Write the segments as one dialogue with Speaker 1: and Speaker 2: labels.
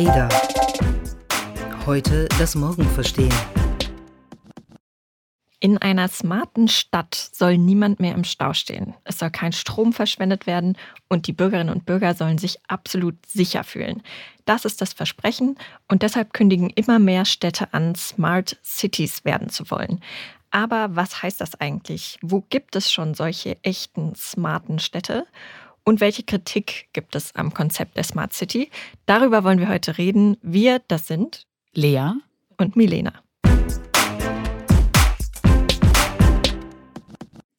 Speaker 1: Ada. Heute das Morgen verstehen.
Speaker 2: In einer smarten Stadt soll niemand mehr im Stau stehen. Es soll kein Strom verschwendet werden und die Bürgerinnen und Bürger sollen sich absolut sicher fühlen. Das ist das Versprechen und deshalb kündigen immer mehr Städte an, Smart Cities werden zu wollen. Aber was heißt das eigentlich? Wo gibt es schon solche echten smarten Städte? Und welche Kritik gibt es am Konzept der Smart City? Darüber wollen wir heute reden. Wir, das sind
Speaker 3: Lea
Speaker 2: und Milena.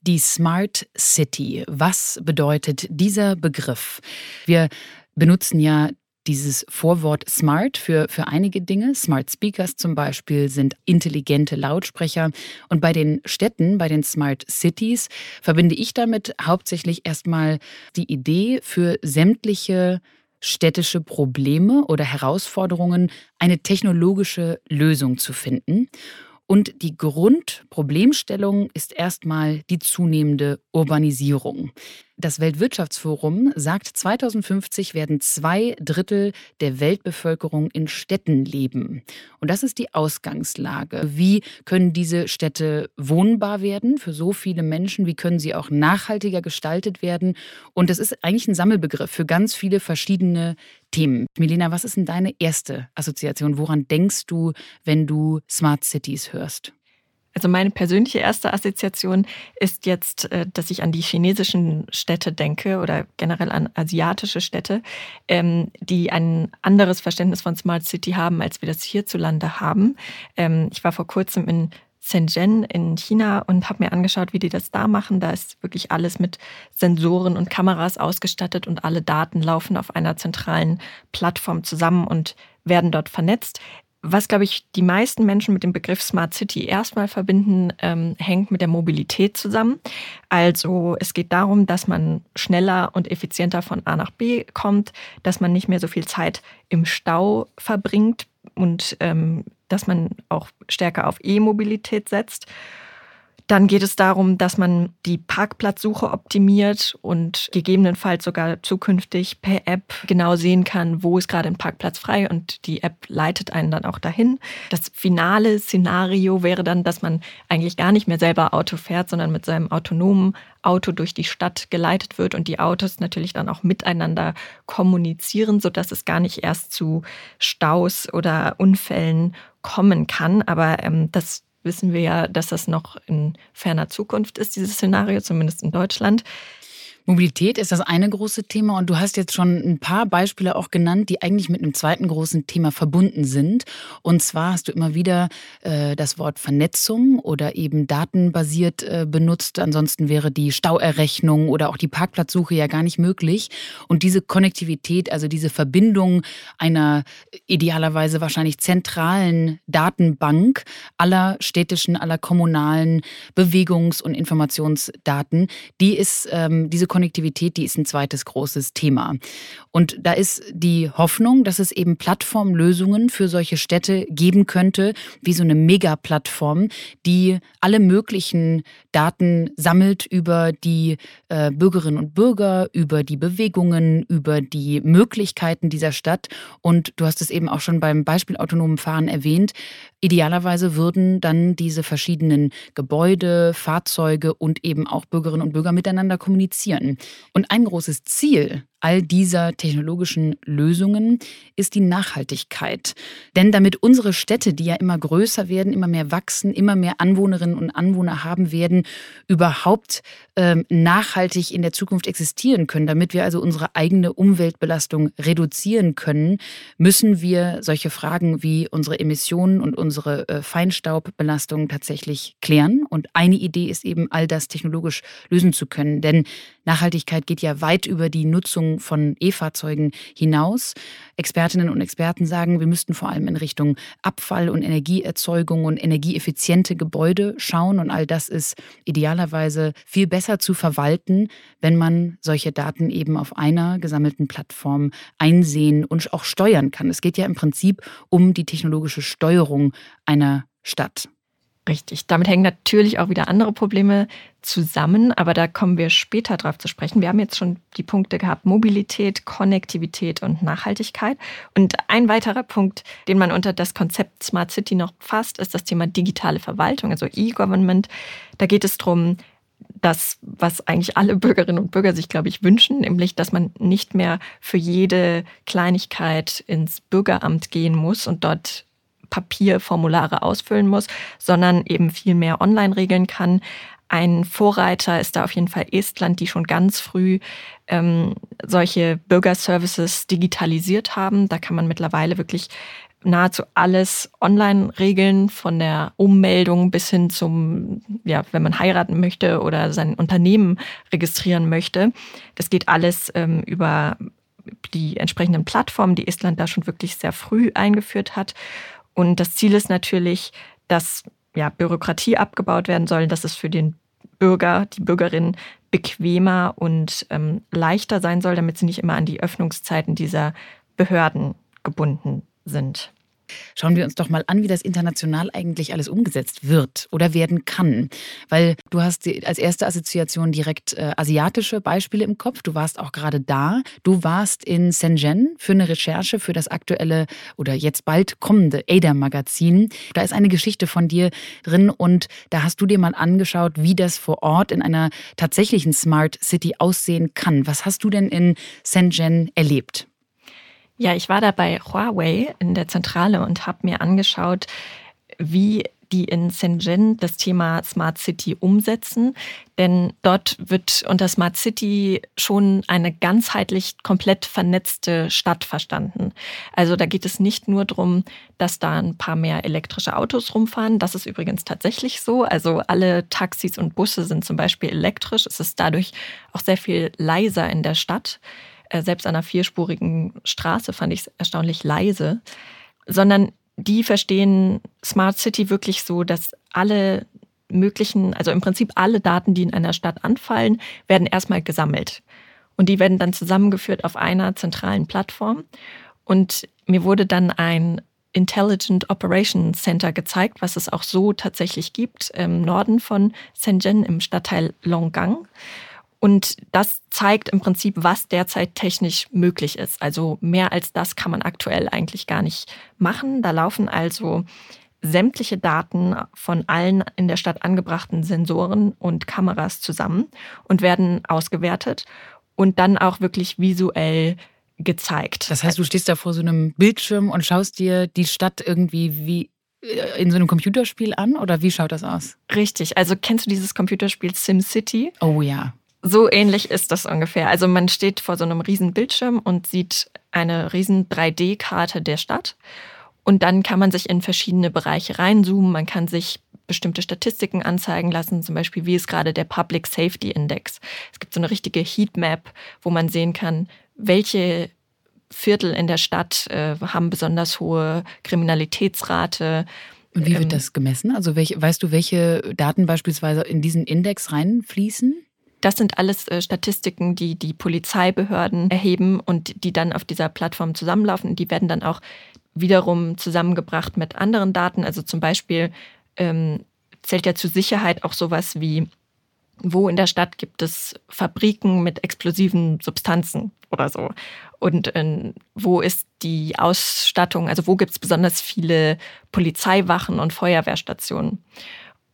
Speaker 3: Die Smart City. Was bedeutet dieser Begriff? Wir benutzen ja dieses Vorwort Smart für, für einige Dinge. Smart Speakers zum Beispiel sind intelligente Lautsprecher. Und bei den Städten, bei den Smart Cities, verbinde ich damit hauptsächlich erstmal die Idee für sämtliche städtische Probleme oder Herausforderungen eine technologische Lösung zu finden. Und die Grundproblemstellung ist erstmal die zunehmende Urbanisierung. Das Weltwirtschaftsforum sagt, 2050 werden zwei Drittel der Weltbevölkerung in Städten leben. Und das ist die Ausgangslage. Wie können diese Städte wohnbar werden für so viele Menschen? Wie können sie auch nachhaltiger gestaltet werden? Und das ist eigentlich ein Sammelbegriff für ganz viele verschiedene Themen. Milena, was ist denn deine erste Assoziation? Woran denkst du, wenn du Smart Cities hörst?
Speaker 2: Also meine persönliche erste Assoziation ist jetzt, äh, dass ich an die chinesischen Städte denke oder generell an asiatische Städte, ähm, die ein anderes Verständnis von Smart City haben, als wir das hierzulande haben. Ähm, ich war vor kurzem in Shenzhen in China und habe mir angeschaut, wie die das da machen. Da ist wirklich alles mit Sensoren und Kameras ausgestattet und alle Daten laufen auf einer zentralen Plattform zusammen und werden dort vernetzt. Was, glaube ich, die meisten Menschen mit dem Begriff Smart City erstmal verbinden, ähm, hängt mit der Mobilität zusammen. Also es geht darum, dass man schneller und effizienter von A nach B kommt, dass man nicht mehr so viel Zeit im Stau verbringt und ähm, dass man auch stärker auf E-Mobilität setzt. Dann geht es darum, dass man die Parkplatzsuche optimiert und gegebenenfalls sogar zukünftig per App genau sehen kann, wo ist gerade ein Parkplatz frei und die App leitet einen dann auch dahin. Das finale Szenario wäre dann, dass man eigentlich gar nicht mehr selber Auto fährt, sondern mit seinem autonomen Auto durch die Stadt geleitet wird und die Autos natürlich dann auch miteinander kommunizieren, sodass es gar nicht erst zu Staus oder Unfällen kommen kann. Aber ähm, das wissen wir ja, dass das noch in ferner Zukunft ist, dieses Szenario, zumindest in Deutschland.
Speaker 3: Mobilität ist das eine große Thema und du hast jetzt schon ein paar Beispiele auch genannt, die eigentlich mit einem zweiten großen Thema verbunden sind. Und zwar hast du immer wieder äh, das Wort Vernetzung oder eben datenbasiert äh, benutzt. Ansonsten wäre die Stauerrechnung oder auch die Parkplatzsuche ja gar nicht möglich. Und diese Konnektivität, also diese Verbindung einer idealerweise wahrscheinlich zentralen Datenbank aller städtischen, aller kommunalen Bewegungs- und Informationsdaten, die ist ähm, diese Konnektivität, die ist ein zweites großes Thema. Und da ist die Hoffnung, dass es eben Plattformlösungen für solche Städte geben könnte, wie so eine Megaplattform, die alle möglichen Daten sammelt über die äh, Bürgerinnen und Bürger, über die Bewegungen, über die Möglichkeiten dieser Stadt. Und du hast es eben auch schon beim Beispiel autonomen Fahren erwähnt. Idealerweise würden dann diese verschiedenen Gebäude, Fahrzeuge und eben auch Bürgerinnen und Bürger miteinander kommunizieren können. Und ein großes Ziel all dieser technologischen Lösungen ist die Nachhaltigkeit. Denn damit unsere Städte, die ja immer größer werden, immer mehr wachsen, immer mehr Anwohnerinnen und Anwohner haben werden, überhaupt ähm, nachhaltig in der Zukunft existieren können, damit wir also unsere eigene Umweltbelastung reduzieren können, müssen wir solche Fragen wie unsere Emissionen und unsere äh, Feinstaubbelastung tatsächlich klären. Und eine Idee ist eben, all das technologisch lösen zu können. Denn Nachhaltigkeit geht ja weit über die Nutzung von E-Fahrzeugen hinaus. Expertinnen und Experten sagen, wir müssten vor allem in Richtung Abfall- und Energieerzeugung und energieeffiziente Gebäude schauen. Und all das ist idealerweise viel besser zu verwalten, wenn man solche Daten eben auf einer gesammelten Plattform einsehen und auch steuern kann. Es geht ja im Prinzip um die technologische Steuerung einer Stadt.
Speaker 2: Richtig. Damit hängen natürlich auch wieder andere Probleme zusammen, aber da kommen wir später drauf zu sprechen. Wir haben jetzt schon die Punkte gehabt, Mobilität, Konnektivität und Nachhaltigkeit. Und ein weiterer Punkt, den man unter das Konzept Smart City noch fasst, ist das Thema digitale Verwaltung, also E-Government. Da geht es darum, das, was eigentlich alle Bürgerinnen und Bürger sich, glaube ich, wünschen, nämlich, dass man nicht mehr für jede Kleinigkeit ins Bürgeramt gehen muss und dort Papierformulare ausfüllen muss, sondern eben viel mehr online regeln kann. Ein Vorreiter ist da auf jeden Fall Estland, die schon ganz früh ähm, solche Bürgerservices digitalisiert haben. Da kann man mittlerweile wirklich nahezu alles online regeln, von der Ummeldung bis hin zum, ja, wenn man heiraten möchte oder sein Unternehmen registrieren möchte. Das geht alles ähm, über die entsprechenden Plattformen, die Estland da schon wirklich sehr früh eingeführt hat. Und das Ziel ist natürlich, dass ja, Bürokratie abgebaut werden soll, dass es für den Bürger, die Bürgerin bequemer und ähm, leichter sein soll, damit sie nicht immer an die Öffnungszeiten dieser Behörden gebunden sind.
Speaker 3: Schauen wir uns doch mal an, wie das international eigentlich alles umgesetzt wird oder werden kann. Weil du hast als erste Assoziation direkt äh, asiatische Beispiele im Kopf. Du warst auch gerade da. Du warst in Shenzhen für eine Recherche für das aktuelle oder jetzt bald kommende ADA-Magazin. Da ist eine Geschichte von dir drin und da hast du dir mal angeschaut, wie das vor Ort in einer tatsächlichen Smart City aussehen kann. Was hast du denn in Shenzhen erlebt?
Speaker 2: Ja, ich war da bei Huawei in der Zentrale und habe mir angeschaut, wie die in Shenzhen das Thema Smart City umsetzen. Denn dort wird unter Smart City schon eine ganzheitlich komplett vernetzte Stadt verstanden. Also da geht es nicht nur darum, dass da ein paar mehr elektrische Autos rumfahren. Das ist übrigens tatsächlich so. Also alle Taxis und Busse sind zum Beispiel elektrisch. Es ist dadurch auch sehr viel leiser in der Stadt. Äh, selbst an einer vierspurigen Straße fand ich es erstaunlich leise, sondern die verstehen Smart City wirklich so, dass alle möglichen, also im Prinzip alle Daten, die in einer Stadt anfallen, werden erstmal gesammelt. Und die werden dann zusammengeführt auf einer zentralen Plattform. Und mir wurde dann ein Intelligent Operation Center gezeigt, was es auch so tatsächlich gibt, im Norden von Shenzhen im Stadtteil Longgang. Und das zeigt im Prinzip, was derzeit technisch möglich ist. Also mehr als das kann man aktuell eigentlich gar nicht machen. Da laufen also sämtliche Daten von allen in der Stadt angebrachten Sensoren und Kameras zusammen und werden ausgewertet und dann auch wirklich visuell gezeigt.
Speaker 3: Das heißt, du stehst da vor so einem Bildschirm und schaust dir die Stadt irgendwie wie äh, in so einem Computerspiel an oder wie schaut das aus?
Speaker 2: Richtig. Also kennst du dieses Computerspiel SimCity?
Speaker 3: Oh ja.
Speaker 2: So ähnlich ist das ungefähr. Also man steht vor so einem riesen Bildschirm und sieht eine riesen 3D-Karte der Stadt. Und dann kann man sich in verschiedene Bereiche reinzoomen. Man kann sich bestimmte Statistiken anzeigen lassen, zum Beispiel wie ist gerade der Public Safety Index. Es gibt so eine richtige Heatmap, wo man sehen kann, welche Viertel in der Stadt äh, haben besonders hohe Kriminalitätsrate.
Speaker 3: Und wie wird ähm, das gemessen? Also welche, weißt du, welche Daten beispielsweise in diesen Index reinfließen?
Speaker 2: Das sind alles äh, Statistiken, die die Polizeibehörden erheben und die dann auf dieser Plattform zusammenlaufen. Die werden dann auch wiederum zusammengebracht mit anderen Daten. Also zum Beispiel ähm, zählt ja zur Sicherheit auch sowas wie, wo in der Stadt gibt es Fabriken mit explosiven Substanzen oder so. Und äh, wo ist die Ausstattung, also wo gibt es besonders viele Polizeiwachen und Feuerwehrstationen.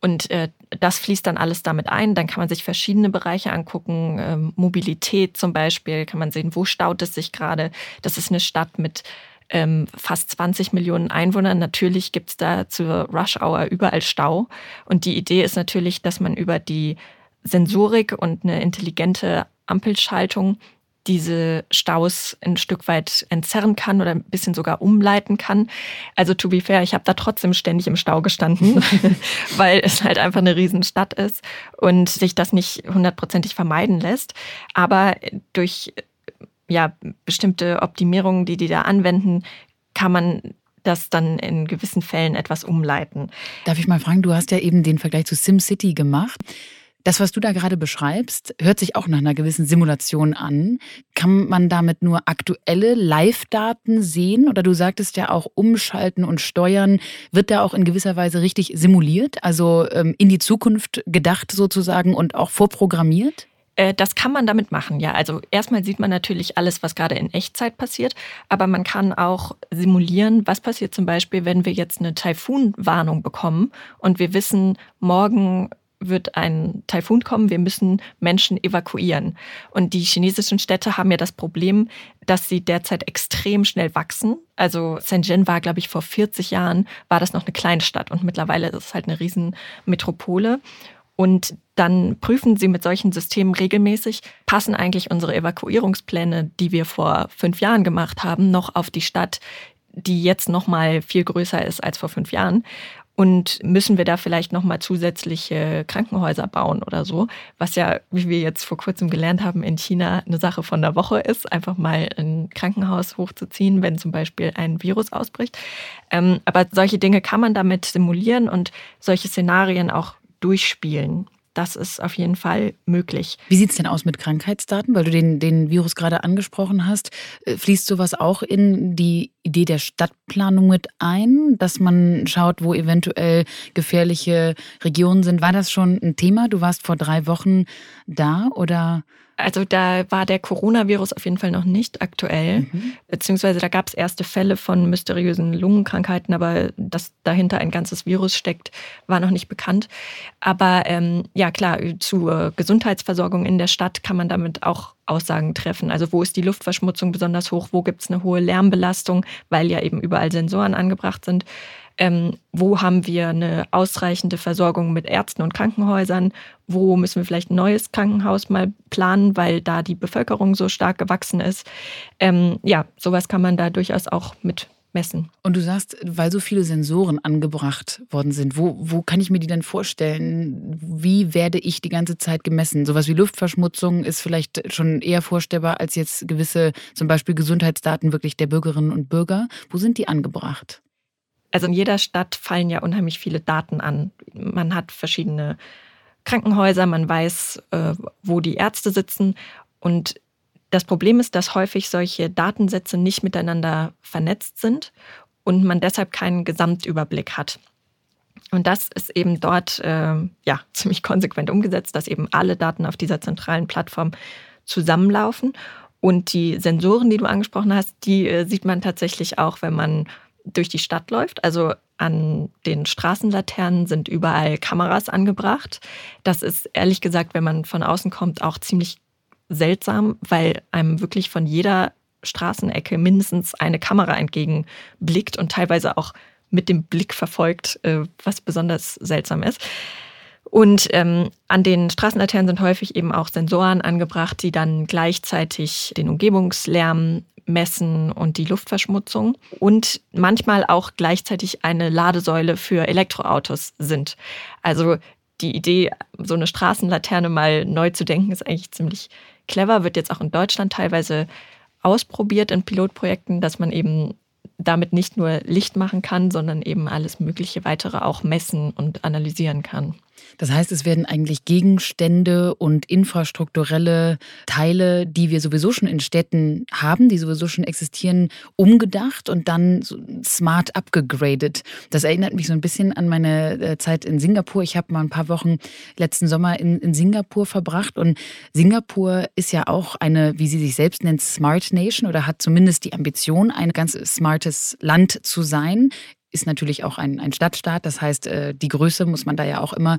Speaker 2: Und äh, das fließt dann alles damit ein. Dann kann man sich verschiedene Bereiche angucken. Ähm, Mobilität zum Beispiel, kann man sehen, wo staut es sich gerade. Das ist eine Stadt mit ähm, fast 20 Millionen Einwohnern. Natürlich gibt es da zur Rush Hour überall Stau. Und die Idee ist natürlich, dass man über die Sensorik und eine intelligente Ampelschaltung diese Staus ein Stück weit entzerren kann oder ein bisschen sogar umleiten kann. Also to be fair, ich habe da trotzdem ständig im Stau gestanden, weil es halt einfach eine Riesenstadt ist und sich das nicht hundertprozentig vermeiden lässt. Aber durch ja, bestimmte Optimierungen, die die da anwenden, kann man das dann in gewissen Fällen etwas umleiten.
Speaker 3: Darf ich mal fragen, du hast ja eben den Vergleich zu SimCity gemacht. Das, was du da gerade beschreibst, hört sich auch nach einer gewissen Simulation an. Kann man damit nur aktuelle Live-Daten sehen? Oder du sagtest ja auch, umschalten und steuern wird da auch in gewisser Weise richtig simuliert, also ähm, in die Zukunft gedacht sozusagen und auch vorprogrammiert?
Speaker 2: Äh, das kann man damit machen, ja. Also erstmal sieht man natürlich alles, was gerade in Echtzeit passiert, aber man kann auch simulieren, was passiert zum Beispiel, wenn wir jetzt eine Taifunwarnung bekommen und wir wissen, morgen wird ein Taifun kommen, wir müssen Menschen evakuieren. Und die chinesischen Städte haben ja das Problem, dass sie derzeit extrem schnell wachsen. Also Shenzhen war, glaube ich, vor 40 Jahren, war das noch eine Kleinstadt und mittlerweile ist es halt eine Riesenmetropole. Und dann prüfen sie mit solchen Systemen regelmäßig, passen eigentlich unsere Evakuierungspläne, die wir vor fünf Jahren gemacht haben, noch auf die Stadt, die jetzt noch mal viel größer ist als vor fünf Jahren. Und müssen wir da vielleicht noch mal zusätzliche Krankenhäuser bauen oder so, was ja, wie wir jetzt vor kurzem gelernt haben, in China eine Sache von der Woche ist, einfach mal ein Krankenhaus hochzuziehen, wenn zum Beispiel ein Virus ausbricht. Ähm, aber solche Dinge kann man damit simulieren und solche Szenarien auch durchspielen. Das ist auf jeden Fall möglich.
Speaker 3: Wie sieht es denn aus mit Krankheitsdaten? Weil du den, den Virus gerade angesprochen hast. Äh, fließt sowas auch in die Idee der Stadtplanung mit ein, dass man schaut, wo eventuell gefährliche Regionen sind? War das schon ein Thema? Du warst vor drei Wochen da oder?
Speaker 2: Also da war der Coronavirus auf jeden Fall noch nicht aktuell, mhm. beziehungsweise da gab es erste Fälle von mysteriösen Lungenkrankheiten, aber dass dahinter ein ganzes Virus steckt, war noch nicht bekannt. Aber ähm, ja klar, zur Gesundheitsversorgung in der Stadt kann man damit auch Aussagen treffen. Also wo ist die Luftverschmutzung besonders hoch, wo gibt es eine hohe Lärmbelastung, weil ja eben überall Sensoren angebracht sind ähm, wo haben wir eine ausreichende Versorgung mit Ärzten und Krankenhäusern, wo müssen wir vielleicht ein neues Krankenhaus mal planen, weil da die Bevölkerung so stark gewachsen ist. Ähm, ja, sowas kann man da durchaus auch mit messen.
Speaker 3: Und du sagst, weil so viele Sensoren angebracht worden sind, wo, wo kann ich mir die denn vorstellen? Wie werde ich die ganze Zeit gemessen? Sowas wie Luftverschmutzung ist vielleicht schon eher vorstellbar als jetzt gewisse, zum Beispiel Gesundheitsdaten wirklich der Bürgerinnen und Bürger. Wo sind die angebracht?
Speaker 2: Also in jeder Stadt fallen ja unheimlich viele Daten an. Man hat verschiedene Krankenhäuser, man weiß, äh, wo die Ärzte sitzen. Und das Problem ist, dass häufig solche Datensätze nicht miteinander vernetzt sind und man deshalb keinen Gesamtüberblick hat. Und das ist eben dort äh, ja, ziemlich konsequent umgesetzt, dass eben alle Daten auf dieser zentralen Plattform zusammenlaufen. Und die Sensoren, die du angesprochen hast, die äh, sieht man tatsächlich auch, wenn man durch die Stadt läuft. Also an den Straßenlaternen sind überall Kameras angebracht. Das ist ehrlich gesagt, wenn man von außen kommt, auch ziemlich seltsam, weil einem wirklich von jeder Straßenecke mindestens eine Kamera entgegenblickt und teilweise auch mit dem Blick verfolgt, äh, was besonders seltsam ist. Und ähm, an den Straßenlaternen sind häufig eben auch Sensoren angebracht, die dann gleichzeitig den Umgebungslärm messen und die Luftverschmutzung und manchmal auch gleichzeitig eine Ladesäule für Elektroautos sind. Also die Idee, so eine Straßenlaterne mal neu zu denken, ist eigentlich ziemlich clever, wird jetzt auch in Deutschland teilweise ausprobiert in Pilotprojekten, dass man eben damit nicht nur Licht machen kann, sondern eben alles mögliche weitere auch messen und analysieren kann.
Speaker 3: Das heißt, es werden eigentlich Gegenstände und infrastrukturelle Teile, die wir sowieso schon in Städten haben, die sowieso schon existieren, umgedacht und dann smart abgegradet. Das erinnert mich so ein bisschen an meine äh, Zeit in Singapur. Ich habe mal ein paar Wochen letzten Sommer in, in Singapur verbracht und Singapur ist ja auch eine, wie sie sich selbst nennt, Smart Nation oder hat zumindest die Ambition, ein ganz smartes Land zu sein ist natürlich auch ein, ein Stadtstaat. Das heißt, äh, die Größe muss man da ja auch immer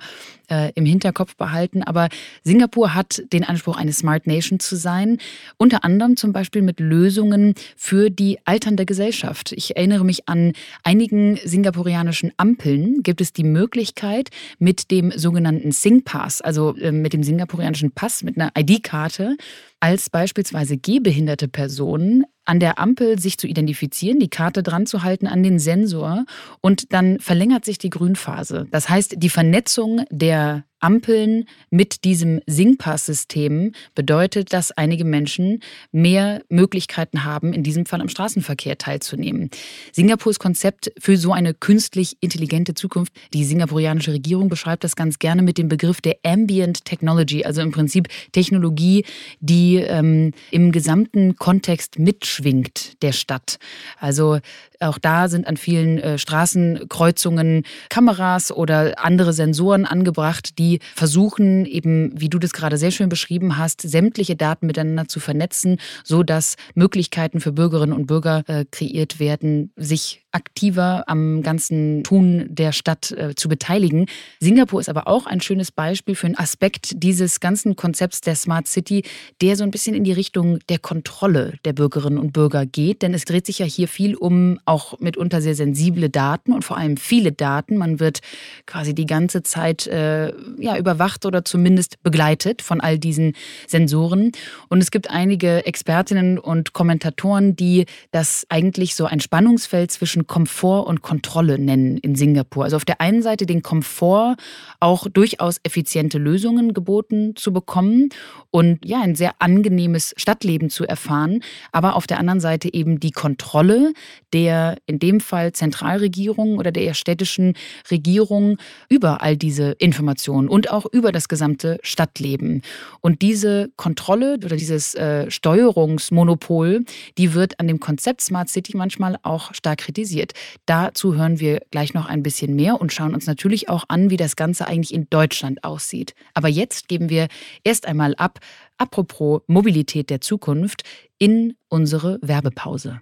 Speaker 3: äh, im Hinterkopf behalten. Aber Singapur hat den Anspruch, eine Smart Nation zu sein. Unter anderem zum Beispiel mit Lösungen für die alternde Gesellschaft. Ich erinnere mich an einigen singapurianischen Ampeln gibt es die Möglichkeit, mit dem sogenannten Sing Pass, also äh, mit dem singapurianischen Pass, mit einer ID-Karte, als beispielsweise gehbehinderte Personen an der Ampel sich zu identifizieren, die Karte dran zu halten an den Sensor und dann verlängert sich die Grünphase. Das heißt, die Vernetzung der Ampeln mit diesem Singpass-System bedeutet, dass einige Menschen mehr Möglichkeiten haben, in diesem Fall am Straßenverkehr teilzunehmen. Singapurs Konzept für so eine künstlich intelligente Zukunft, die singapurianische Regierung beschreibt das ganz gerne mit dem Begriff der Ambient Technology, also im Prinzip Technologie, die ähm, im gesamten Kontext mitschwingt der Stadt. Also auch da sind an vielen äh, Straßenkreuzungen Kameras oder andere Sensoren angebracht, die versuchen eben, wie du das gerade sehr schön beschrieben hast, sämtliche Daten miteinander zu vernetzen, so dass Möglichkeiten für Bürgerinnen und Bürger äh, kreiert werden, sich aktiver am ganzen Tun der Stadt äh, zu beteiligen. Singapur ist aber auch ein schönes Beispiel für einen Aspekt dieses ganzen Konzepts der Smart City, der so ein bisschen in die Richtung der Kontrolle der Bürgerinnen und Bürger geht. Denn es dreht sich ja hier viel um auch mitunter sehr sensible Daten und vor allem viele Daten. Man wird quasi die ganze Zeit äh, ja, überwacht oder zumindest begleitet von all diesen Sensoren. Und es gibt einige Expertinnen und Kommentatoren, die das eigentlich so ein Spannungsfeld zwischen Komfort und Kontrolle nennen in Singapur. Also auf der einen Seite den Komfort, auch durchaus effiziente Lösungen geboten zu bekommen und ja, ein sehr angenehmes Stadtleben zu erfahren, aber auf der anderen Seite eben die Kontrolle der in dem Fall Zentralregierung oder der städtischen Regierung über all diese Informationen und auch über das gesamte Stadtleben. Und diese Kontrolle oder dieses äh, Steuerungsmonopol, die wird an dem Konzept Smart City manchmal auch stark kritisiert kritisiert. Dazu hören wir gleich noch ein bisschen mehr und schauen uns natürlich auch an, wie das Ganze eigentlich in Deutschland aussieht. Aber jetzt geben wir erst einmal ab, apropos Mobilität der Zukunft, in unsere Werbepause.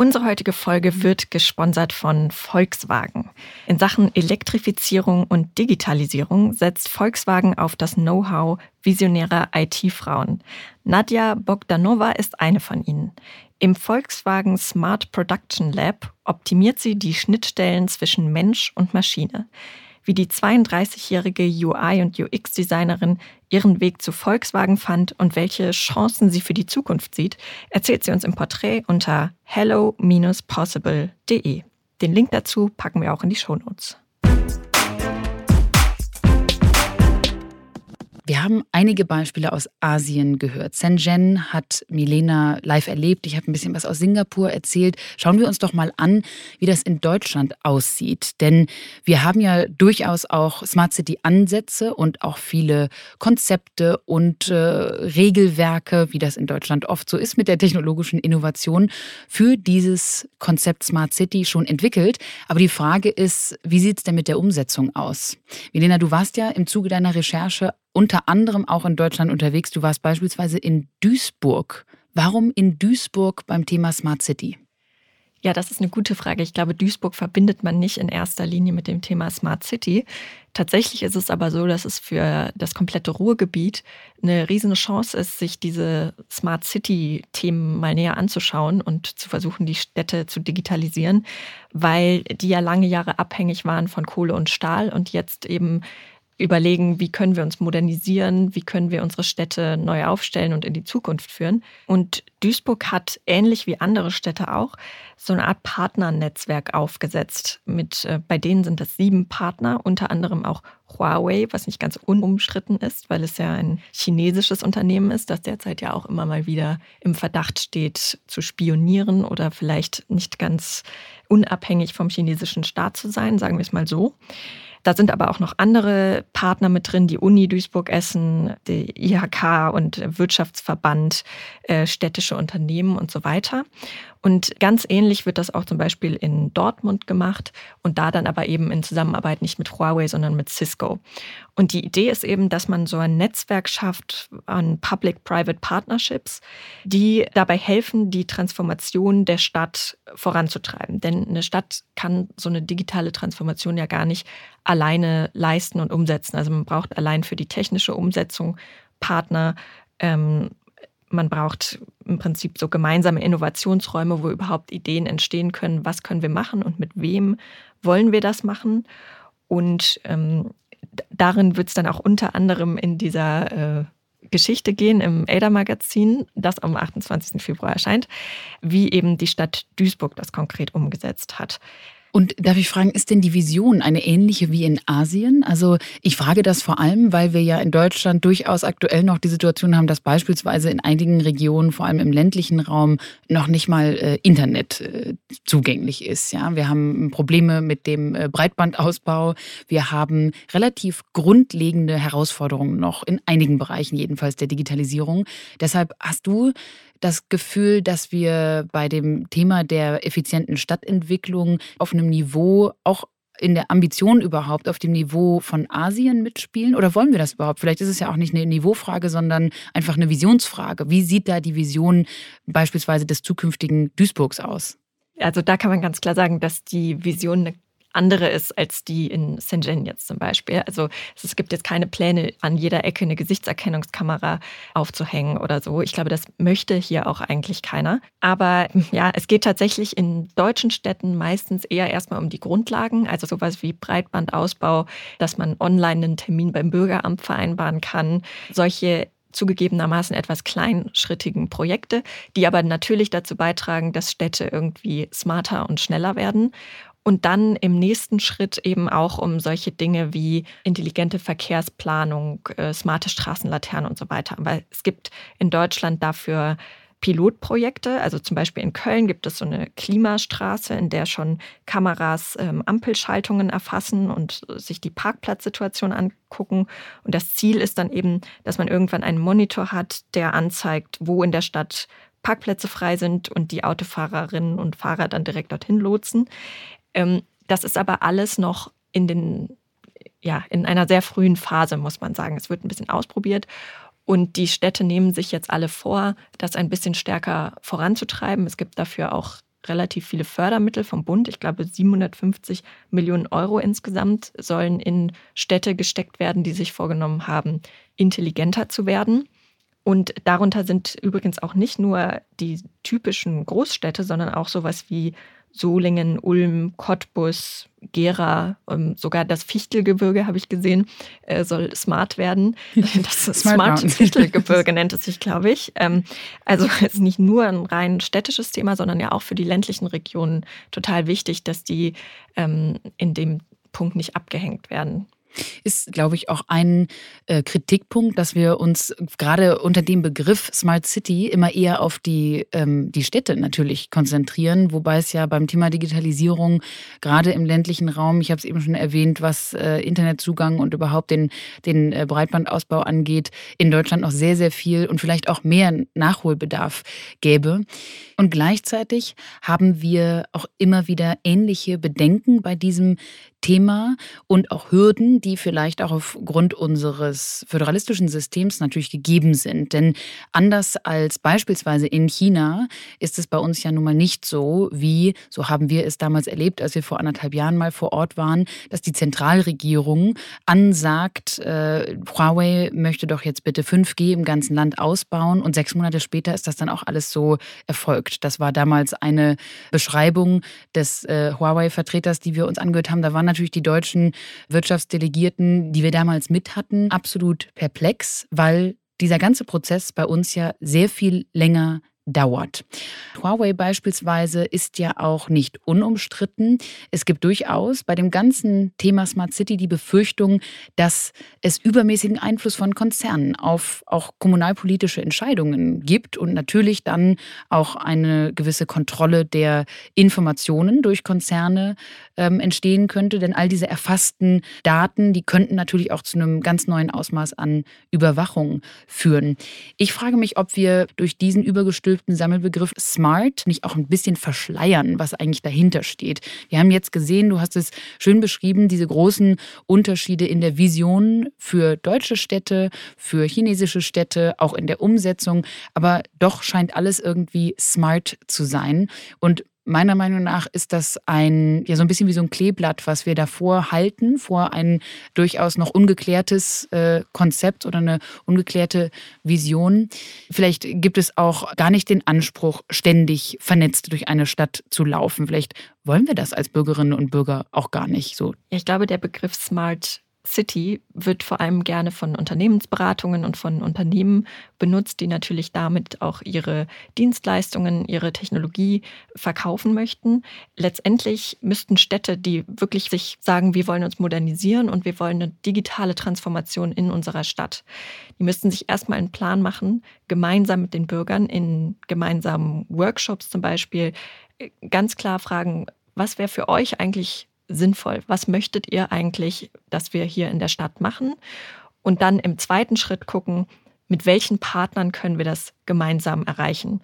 Speaker 2: Unsere heutige Folge wird gesponsert von Volkswagen. In Sachen Elektrifizierung und Digitalisierung setzt Volkswagen auf das Know-how visionärer IT-Frauen. Nadja Bogdanova ist eine von ihnen. Im Volkswagen Smart Production Lab optimiert sie die Schnittstellen zwischen Mensch und Maschine wie die 32-jährige UI- und UX-Designerin ihren Weg zu Volkswagen fand und welche Chancen sie für die Zukunft sieht, erzählt sie uns im Porträt unter hello-possible.de. Den Link dazu packen wir auch in die Shownotes.
Speaker 3: Wir haben einige Beispiele aus Asien gehört. Shenzhen hat Milena live erlebt. Ich habe ein bisschen was aus Singapur erzählt. Schauen wir uns doch mal an, wie das in Deutschland aussieht. Denn wir haben ja durchaus auch Smart City Ansätze und auch viele Konzepte und äh, Regelwerke, wie das in Deutschland oft so ist mit der technologischen Innovation, für dieses Konzept Smart City schon entwickelt. Aber die Frage ist, wie sieht es denn mit der Umsetzung aus? Milena, du warst ja im Zuge deiner Recherche unter anderem auch in Deutschland unterwegs. Du warst beispielsweise in Duisburg. Warum in Duisburg beim Thema Smart City?
Speaker 2: Ja, das ist eine gute Frage. Ich glaube, Duisburg verbindet man nicht in erster Linie mit dem Thema Smart City. Tatsächlich ist es aber so, dass es für das komplette Ruhrgebiet eine riesige Chance ist, sich diese Smart City-Themen mal näher anzuschauen und zu versuchen, die Städte zu digitalisieren, weil die ja lange Jahre abhängig waren von Kohle und Stahl und jetzt eben überlegen, wie können wir uns modernisieren, wie können wir unsere Städte neu aufstellen und in die Zukunft führen. Und Duisburg hat ähnlich wie andere Städte auch so eine Art Partnernetzwerk aufgesetzt. Mit, äh, bei denen sind das sieben Partner, unter anderem auch Huawei, was nicht ganz unumstritten ist, weil es ja ein chinesisches Unternehmen ist, das derzeit ja auch immer mal wieder im Verdacht steht, zu spionieren oder vielleicht nicht ganz unabhängig vom chinesischen Staat zu sein, sagen wir es mal so. Da sind aber auch noch andere Partner mit drin, die Uni Duisburg-Essen, die IHK und Wirtschaftsverband, äh, städtische Unternehmen und so weiter. Und ganz ähnlich wird das auch zum Beispiel in Dortmund gemacht und da dann aber eben in Zusammenarbeit nicht mit Huawei, sondern mit Cisco. Und die Idee ist eben, dass man so ein Netzwerk schafft an Public-Private Partnerships, die dabei helfen, die Transformation der Stadt voranzutreiben. Denn eine Stadt kann so eine digitale Transformation ja gar nicht alleine leisten und umsetzen. Also man braucht allein für die technische Umsetzung Partner, ähm, man braucht im Prinzip so gemeinsame Innovationsräume, wo überhaupt Ideen entstehen können, was können wir machen und mit wem wollen wir das machen. Und ähm, darin wird es dann auch unter anderem in dieser äh, Geschichte gehen im ADA-Magazin, das am 28. Februar erscheint, wie eben die Stadt Duisburg das konkret umgesetzt hat.
Speaker 3: Und darf ich fragen, ist denn die Vision eine ähnliche wie in Asien? Also ich frage das vor allem, weil wir ja in Deutschland durchaus aktuell noch die Situation haben, dass beispielsweise in einigen Regionen, vor allem im ländlichen Raum, noch nicht mal äh, Internet äh, zugänglich ist. Ja, wir haben Probleme mit dem äh, Breitbandausbau. Wir haben relativ grundlegende Herausforderungen noch in einigen Bereichen jedenfalls der Digitalisierung. Deshalb hast du das Gefühl, dass wir bei dem Thema der effizienten Stadtentwicklung auf einem Niveau auch in der Ambition überhaupt auf dem Niveau von Asien mitspielen? Oder wollen wir das überhaupt? Vielleicht ist es ja auch nicht eine Niveaufrage, sondern einfach eine Visionsfrage. Wie sieht da die Vision beispielsweise des zukünftigen Duisburgs aus?
Speaker 2: Also da kann man ganz klar sagen, dass die Vision eine andere ist als die in Shenzhen jetzt zum Beispiel. Also es gibt jetzt keine Pläne, an jeder Ecke eine Gesichtserkennungskamera aufzuhängen oder so. Ich glaube, das möchte hier auch eigentlich keiner. Aber ja, es geht tatsächlich in deutschen Städten meistens eher erstmal um die Grundlagen, also sowas wie Breitbandausbau, dass man online einen Termin beim Bürgeramt vereinbaren kann. Solche zugegebenermaßen etwas kleinschrittigen Projekte, die aber natürlich dazu beitragen, dass Städte irgendwie smarter und schneller werden. Und dann im nächsten Schritt eben auch um solche Dinge wie intelligente Verkehrsplanung, äh, smarte Straßenlaternen und so weiter. Weil es gibt in Deutschland dafür Pilotprojekte. Also zum Beispiel in Köln gibt es so eine Klimastraße, in der schon Kameras ähm, Ampelschaltungen erfassen und sich die Parkplatzsituation angucken. Und das Ziel ist dann eben, dass man irgendwann einen Monitor hat, der anzeigt, wo in der Stadt Parkplätze frei sind und die Autofahrerinnen und Fahrer dann direkt dorthin lotsen. Ähm, das ist aber alles noch in den, ja, in einer sehr frühen Phase, muss man sagen. Es wird ein bisschen ausprobiert. Und die Städte nehmen sich jetzt alle vor, das ein bisschen stärker voranzutreiben. Es gibt dafür auch relativ viele Fördermittel vom Bund. Ich glaube, 750 Millionen Euro insgesamt sollen in Städte gesteckt werden, die sich vorgenommen haben, intelligenter zu werden. Und darunter sind übrigens auch nicht nur die typischen Großstädte, sondern auch sowas wie Solingen, Ulm, Cottbus, Gera, ähm, sogar das Fichtelgebirge habe ich gesehen, äh, soll smart werden. Das Smart, smart Fichtelgebirge nennt es sich, glaube ich. Ähm, also es ist nicht nur ein rein städtisches Thema, sondern ja auch für die ländlichen Regionen total wichtig, dass die ähm, in dem Punkt nicht abgehängt werden.
Speaker 3: Ist, glaube ich, auch ein äh, Kritikpunkt, dass wir uns gerade unter dem Begriff Smart City immer eher auf die, ähm, die Städte natürlich konzentrieren, wobei es ja beim Thema Digitalisierung gerade im ländlichen Raum, ich habe es eben schon erwähnt, was äh, Internetzugang und überhaupt den, den äh, Breitbandausbau angeht, in Deutschland noch sehr, sehr viel und vielleicht auch mehr Nachholbedarf gäbe. Und gleichzeitig haben wir auch immer wieder ähnliche Bedenken bei diesem Thema und auch Hürden, die vielleicht auch aufgrund unseres föderalistischen Systems natürlich gegeben sind. Denn anders als beispielsweise in China ist es bei uns ja nun mal nicht so, wie, so haben wir es damals erlebt, als wir vor anderthalb Jahren mal vor Ort waren, dass die Zentralregierung ansagt, äh, Huawei möchte doch jetzt bitte 5G im ganzen Land ausbauen und sechs Monate später ist das dann auch alles so erfolgt. Das war damals eine Beschreibung des äh, Huawei-Vertreters, die wir uns angehört haben. Da waren natürlich die deutschen Wirtschaftsdelegierten, die wir damals mit hatten, absolut perplex, weil dieser ganze Prozess bei uns ja sehr viel länger dauert. Huawei beispielsweise ist ja auch nicht unumstritten. Es gibt durchaus bei dem ganzen Thema Smart City die Befürchtung, dass es übermäßigen Einfluss von Konzernen auf auch kommunalpolitische Entscheidungen gibt und natürlich dann auch eine gewisse Kontrolle der Informationen durch Konzerne ähm, entstehen könnte. Denn all diese erfassten Daten, die könnten natürlich auch zu einem ganz neuen Ausmaß an Überwachung führen. Ich frage mich, ob wir durch diesen übergestülpten berühmten Sammelbegriff Smart nicht auch ein bisschen verschleiern, was eigentlich dahinter steht. Wir haben jetzt gesehen, du hast es schön beschrieben, diese großen Unterschiede in der Vision für deutsche Städte, für chinesische Städte, auch in der Umsetzung. Aber doch scheint alles irgendwie smart zu sein. Und Meiner Meinung nach ist das ein, ja, so ein bisschen wie so ein Kleeblatt, was wir davor halten, vor ein durchaus noch ungeklärtes äh, Konzept oder eine ungeklärte Vision. Vielleicht gibt es auch gar nicht den Anspruch, ständig vernetzt durch eine Stadt zu laufen. Vielleicht wollen wir das als Bürgerinnen und Bürger auch gar nicht so.
Speaker 2: Ich glaube, der Begriff Smart City wird vor allem gerne von Unternehmensberatungen und von Unternehmen benutzt, die natürlich damit auch ihre Dienstleistungen, ihre Technologie verkaufen möchten. Letztendlich müssten Städte, die wirklich sich sagen, wir wollen uns modernisieren und wir wollen eine digitale Transformation in unserer Stadt, die müssten sich erstmal einen Plan machen, gemeinsam mit den Bürgern in gemeinsamen Workshops zum Beispiel, äh, ganz klar fragen, was wäre für euch eigentlich sinnvoll? Was möchtet ihr eigentlich, dass wir hier in der Stadt machen? Und dann im zweiten Schritt gucken, mit welchen Partnern können wir das gemeinsam erreichen?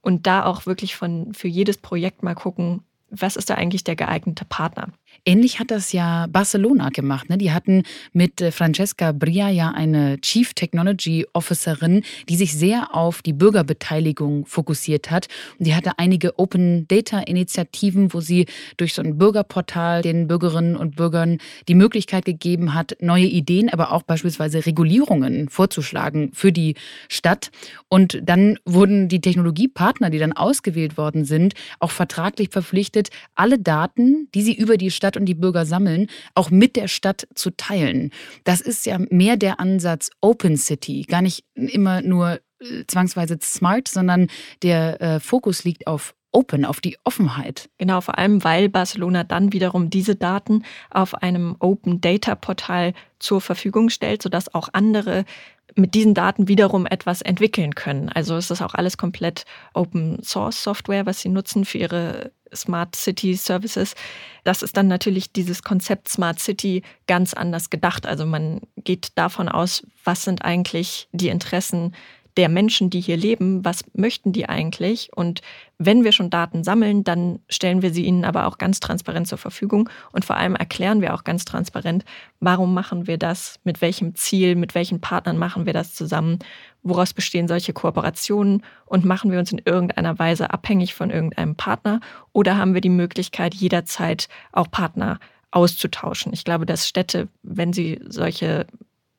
Speaker 2: Und da auch wirklich von, für jedes Projekt mal gucken, was ist da eigentlich der geeignete Partner?
Speaker 3: Ähnlich hat das ja Barcelona gemacht. Ne? Die hatten mit äh, Francesca Bria ja eine Chief Technology Officerin, die sich sehr auf die Bürgerbeteiligung fokussiert hat. Und die hatte einige Open Data Initiativen, wo sie durch so ein Bürgerportal den Bürgerinnen und Bürgern die Möglichkeit gegeben hat, neue Ideen, aber auch beispielsweise Regulierungen vorzuschlagen für die Stadt. Und dann wurden die Technologiepartner, die dann ausgewählt worden sind, auch vertraglich verpflichtet, alle Daten, die sie über die Stadt und die Bürger sammeln, auch mit der Stadt zu teilen. Das ist ja mehr der Ansatz Open City, gar nicht immer nur äh, zwangsweise smart, sondern der äh, Fokus liegt auf Open, auf die Offenheit.
Speaker 2: Genau, vor allem weil Barcelona dann wiederum diese Daten auf einem Open Data Portal zur Verfügung stellt, sodass auch andere mit diesen Daten wiederum etwas entwickeln können. Also es ist auch alles komplett Open Source Software, was sie nutzen für ihre Smart City Services. Das ist dann natürlich dieses Konzept Smart City ganz anders gedacht. Also man geht davon aus, was sind eigentlich die Interessen der Menschen, die hier leben, was möchten die eigentlich? Und wenn wir schon Daten sammeln, dann stellen wir sie ihnen aber auch ganz transparent zur Verfügung. Und vor allem erklären wir auch ganz transparent, warum machen wir das, mit welchem Ziel, mit welchen Partnern machen wir das zusammen, woraus bestehen solche Kooperationen? Und machen wir uns in irgendeiner Weise abhängig von irgendeinem Partner? Oder haben wir die Möglichkeit, jederzeit auch Partner auszutauschen. Ich glaube, dass Städte, wenn sie solche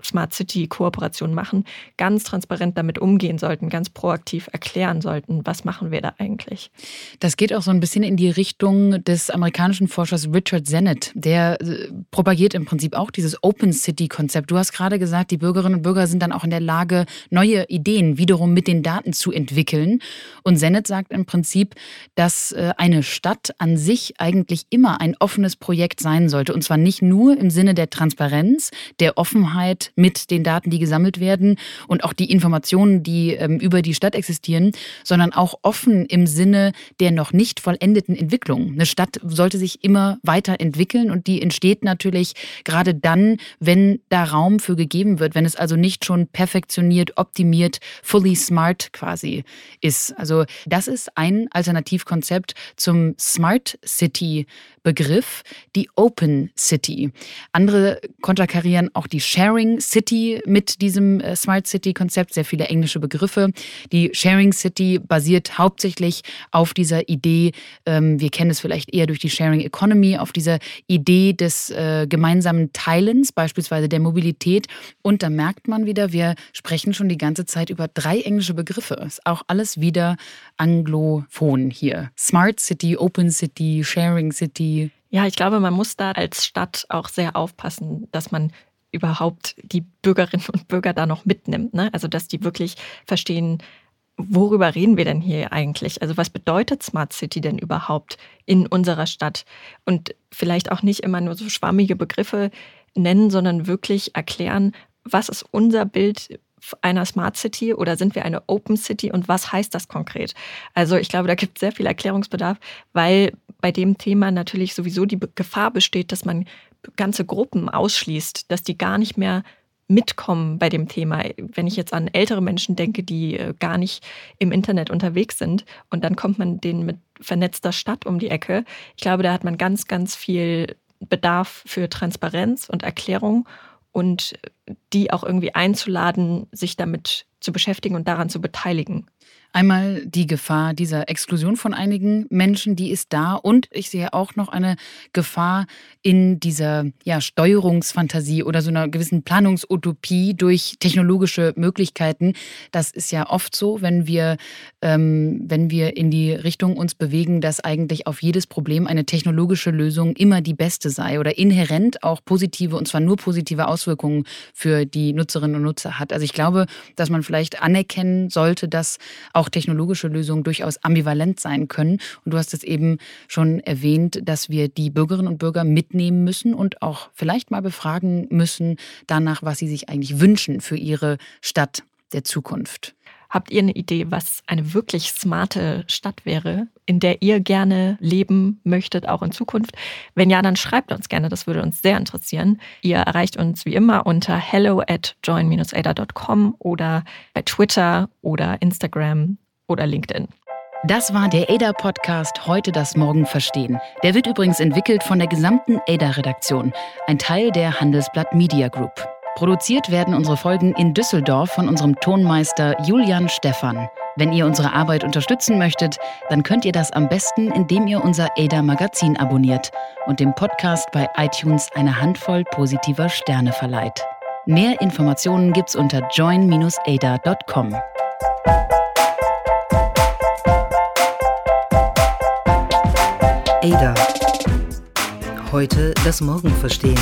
Speaker 2: Smart City Kooperation machen, ganz transparent damit umgehen sollten, ganz proaktiv erklären sollten, was machen wir da eigentlich.
Speaker 3: Das geht auch so ein bisschen in die Richtung des amerikanischen Forschers Richard Sennett. Der äh, propagiert im Prinzip auch dieses Open City Konzept. Du hast gerade gesagt, die Bürgerinnen und Bürger sind dann auch in der Lage, neue Ideen wiederum mit den Daten zu entwickeln. Und Sennett sagt im Prinzip, dass äh, eine Stadt an sich eigentlich immer ein offenes Projekt sein sollte. Und zwar nicht nur im Sinne der Transparenz, der Offenheit, mit den Daten, die gesammelt werden und auch die Informationen, die ähm, über die Stadt existieren, sondern auch offen im Sinne der noch nicht vollendeten Entwicklung. Eine Stadt sollte sich immer weiterentwickeln und die entsteht natürlich gerade dann, wenn da Raum für gegeben wird, wenn es also nicht schon perfektioniert, optimiert, fully smart quasi ist. Also das ist ein Alternativkonzept zum Smart City Begriff, die Open City. Andere konterkarieren auch die Sharing City mit diesem äh, Smart City Konzept, sehr viele englische Begriffe. Die Sharing City basiert hauptsächlich auf dieser Idee, ähm, wir kennen es vielleicht eher durch die Sharing Economy, auf dieser Idee des äh, gemeinsamen Teilens, beispielsweise der Mobilität. Und da merkt man wieder, wir sprechen schon die ganze Zeit über drei englische Begriffe. Ist auch alles wieder anglophon hier. Smart City, Open City, Sharing City.
Speaker 2: Ja, ich glaube, man muss da als Stadt auch sehr aufpassen, dass man überhaupt die Bürgerinnen und Bürger da noch mitnimmt. Ne? Also, dass die wirklich verstehen, worüber reden wir denn hier eigentlich? Also, was bedeutet Smart City denn überhaupt in unserer Stadt? Und vielleicht auch nicht immer nur so schwammige Begriffe nennen, sondern wirklich erklären, was ist unser Bild einer Smart City oder sind wir eine Open City und was heißt das konkret? Also ich glaube, da gibt es sehr viel Erklärungsbedarf, weil bei dem Thema natürlich sowieso die Gefahr besteht, dass man ganze Gruppen ausschließt, dass die gar nicht mehr mitkommen bei dem Thema. Wenn ich jetzt an ältere Menschen denke, die äh, gar nicht im Internet unterwegs sind und dann kommt man denen mit vernetzter Stadt um die Ecke. Ich glaube, da hat man ganz, ganz viel Bedarf für Transparenz und Erklärung und die auch irgendwie einzuladen, sich damit zu beschäftigen und daran zu beteiligen.
Speaker 3: Einmal die Gefahr dieser Exklusion von einigen Menschen, die ist da. Und ich sehe auch noch eine Gefahr in dieser ja, Steuerungsfantasie oder so einer gewissen Planungsutopie durch technologische Möglichkeiten. Das ist ja oft so, wenn wir, ähm, wenn wir in die Richtung uns bewegen, dass eigentlich auf jedes Problem eine technologische Lösung immer die beste sei oder inhärent auch positive, und zwar nur positive Auswirkungen für die Nutzerinnen und Nutzer hat. Also ich glaube, dass man vielleicht anerkennen sollte, dass auch technologische Lösungen durchaus ambivalent sein können. Und du hast es eben schon erwähnt, dass wir die Bürgerinnen und Bürger mitnehmen müssen und auch vielleicht mal befragen müssen danach, was sie sich eigentlich wünschen für ihre Stadt der Zukunft.
Speaker 2: Habt ihr eine Idee, was eine wirklich smarte Stadt wäre, in der ihr gerne leben möchtet, auch in Zukunft? Wenn ja, dann schreibt uns gerne, das würde uns sehr interessieren. Ihr erreicht uns wie immer unter hello at join-ada.com oder bei Twitter oder Instagram oder LinkedIn.
Speaker 3: Das war der ADA-Podcast Heute das Morgen verstehen. Der wird übrigens entwickelt von der gesamten ADA-Redaktion, ein Teil der Handelsblatt Media Group. Produziert werden unsere Folgen in Düsseldorf von unserem Tonmeister Julian Stephan. Wenn ihr unsere Arbeit unterstützen möchtet, dann könnt ihr das am besten, indem ihr unser ADA Magazin abonniert und dem Podcast bei iTunes eine Handvoll positiver Sterne verleiht. Mehr Informationen gibt's unter join-ada.com.
Speaker 1: Ada. Heute das Morgen verstehen.